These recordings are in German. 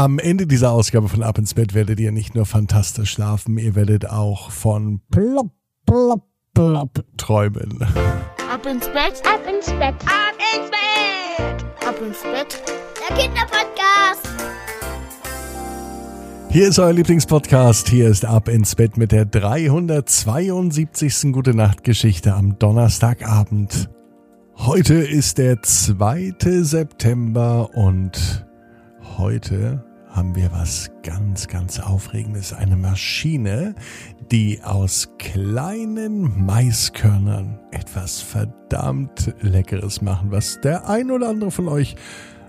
Am Ende dieser Ausgabe von Ab ins Bett werdet ihr nicht nur fantastisch schlafen, ihr werdet auch von plopp, plopp, plopp träumen. Ab ins Bett, ab ins Bett, ab ins Bett, ab ins Bett. Der Kinderpodcast. Hier ist euer Lieblingspodcast. Hier ist Ab ins Bett mit der 372. Gute Nacht Geschichte am Donnerstagabend. Heute ist der 2. September und heute haben wir was ganz, ganz Aufregendes. Eine Maschine, die aus kleinen Maiskörnern etwas verdammt Leckeres machen, was der ein oder andere von euch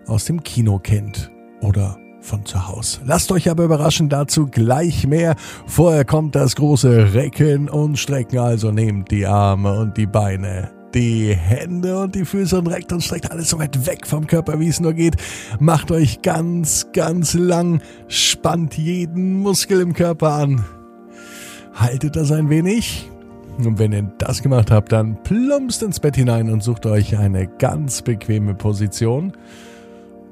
aus dem Kino kennt oder von zu Hause. Lasst euch aber überraschen, dazu gleich mehr. Vorher kommt das große Recken und Strecken, also nehmt die Arme und die Beine die Hände und die Füße und reckt und streckt alles so weit weg vom Körper, wie es nur geht. Macht euch ganz, ganz lang, spannt jeden Muskel im Körper an. Haltet das ein wenig. Und wenn ihr das gemacht habt, dann plumpst ins Bett hinein und sucht euch eine ganz bequeme Position.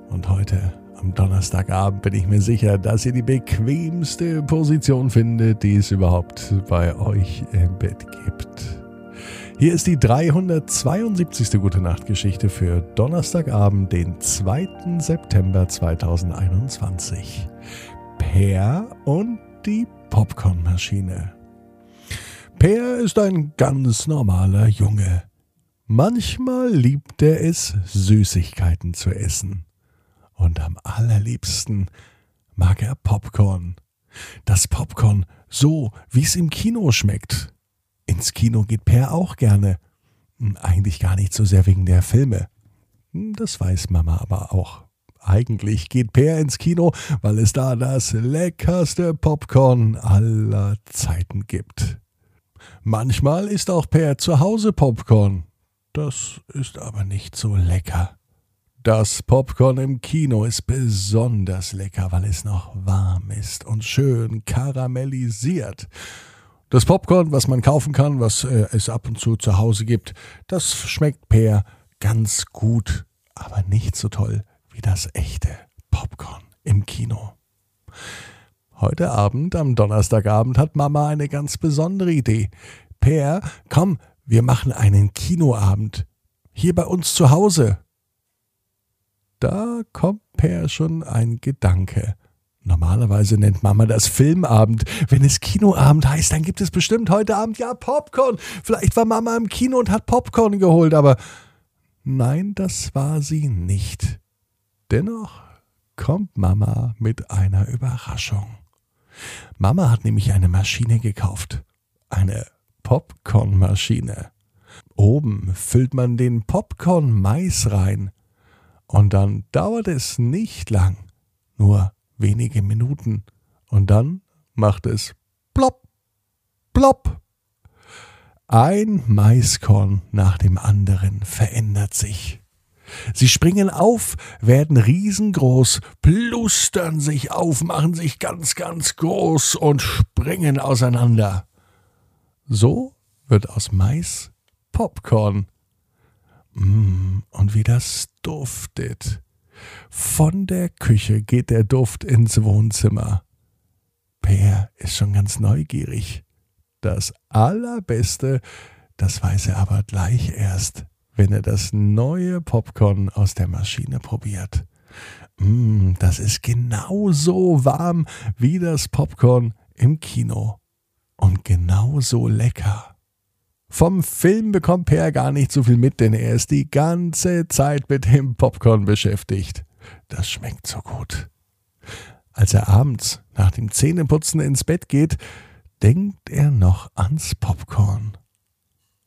Und heute am Donnerstagabend bin ich mir sicher, dass ihr die bequemste Position findet, die es überhaupt bei euch im Bett gibt. Hier ist die 372. Gute Nacht Geschichte für Donnerstagabend, den 2. September 2021. Per und die Popcornmaschine. Per ist ein ganz normaler Junge. Manchmal liebt er es, Süßigkeiten zu essen. Und am allerliebsten mag er Popcorn. Das Popcorn so, wie es im Kino schmeckt. Ins Kino geht Per auch gerne. Hm, eigentlich gar nicht so sehr wegen der Filme. Hm, das weiß Mama aber auch. Eigentlich geht Per ins Kino, weil es da das leckerste Popcorn aller Zeiten gibt. Manchmal ist auch Per zu Hause Popcorn. Das ist aber nicht so lecker. Das Popcorn im Kino ist besonders lecker, weil es noch warm ist und schön karamellisiert. Das Popcorn, was man kaufen kann, was äh, es ab und zu zu Hause gibt, das schmeckt per ganz gut, aber nicht so toll wie das echte Popcorn im Kino. Heute Abend, am Donnerstagabend, hat Mama eine ganz besondere Idee. Per, komm, wir machen einen Kinoabend. Hier bei uns zu Hause. Da kommt Per schon ein Gedanke. Normalerweise nennt Mama das Filmabend. Wenn es Kinoabend heißt, dann gibt es bestimmt heute Abend ja Popcorn. Vielleicht war Mama im Kino und hat Popcorn geholt, aber nein, das war sie nicht. Dennoch kommt Mama mit einer Überraschung. Mama hat nämlich eine Maschine gekauft. Eine Popcornmaschine. Oben füllt man den Popcorn-Mais rein. Und dann dauert es nicht lang. Nur wenige Minuten. Und dann macht es plopp, plopp. Ein Maiskorn nach dem anderen verändert sich. Sie springen auf, werden riesengroß, plustern sich auf, machen sich ganz, ganz groß und springen auseinander. So wird aus Mais Popcorn. Mmh, und wie das duftet. Von der Küche geht der Duft ins Wohnzimmer. Per ist schon ganz neugierig. Das Allerbeste, das weiß er aber gleich erst, wenn er das neue Popcorn aus der Maschine probiert. Mm, das ist genauso warm wie das Popcorn im Kino. Und genauso lecker. Vom Film bekommt Per gar nicht so viel mit, denn er ist die ganze Zeit mit dem Popcorn beschäftigt. Das schmeckt so gut. Als er abends nach dem Zähneputzen ins Bett geht, denkt er noch ans Popcorn.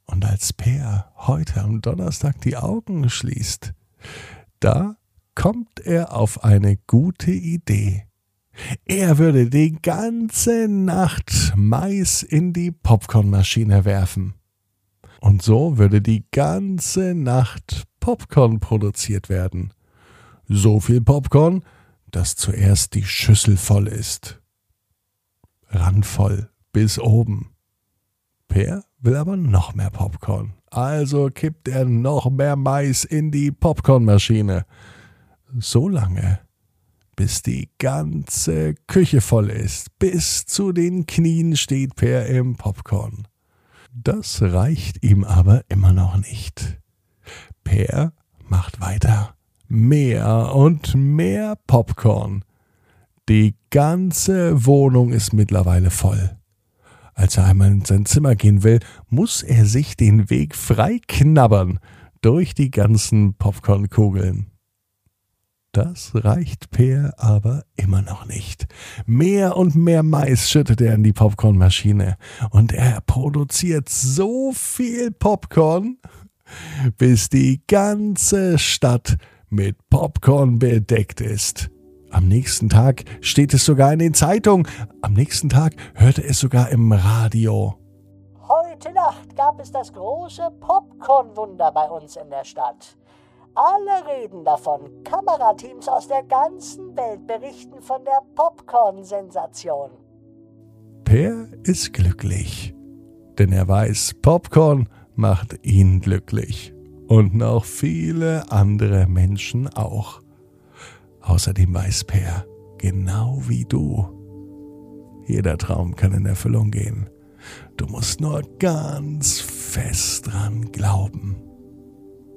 Und als Per heute am Donnerstag die Augen schließt, da kommt er auf eine gute Idee. Er würde die ganze Nacht Mais in die Popcornmaschine werfen. Und so würde die ganze Nacht Popcorn produziert werden. So viel Popcorn, dass zuerst die Schüssel voll ist. Randvoll bis oben. Per will aber noch mehr Popcorn. Also kippt er noch mehr Mais in die Popcornmaschine. So lange, bis die ganze Küche voll ist. Bis zu den Knien steht Per im Popcorn. Das reicht ihm aber immer noch nicht. Per macht weiter. Mehr und mehr Popcorn. Die ganze Wohnung ist mittlerweile voll. Als er einmal in sein Zimmer gehen will, muss er sich den Weg frei knabbern durch die ganzen Popcornkugeln. Das reicht Peer aber immer noch nicht. Mehr und mehr Mais schüttet er in die Popcornmaschine und er produziert so viel Popcorn, bis die ganze Stadt mit Popcorn bedeckt ist. Am nächsten Tag steht es sogar in den Zeitungen. Am nächsten Tag hörte es sogar im Radio. Heute Nacht gab es das große Popcorn-Wunder bei uns in der Stadt. Alle reden davon. Kamerateams aus der ganzen Welt berichten von der Popcorn-Sensation. Per ist glücklich, denn er weiß, Popcorn macht ihn glücklich und noch viele andere Menschen auch. Außerdem weiß Per, genau wie du, jeder Traum kann in Erfüllung gehen. Du musst nur ganz fest dran glauben.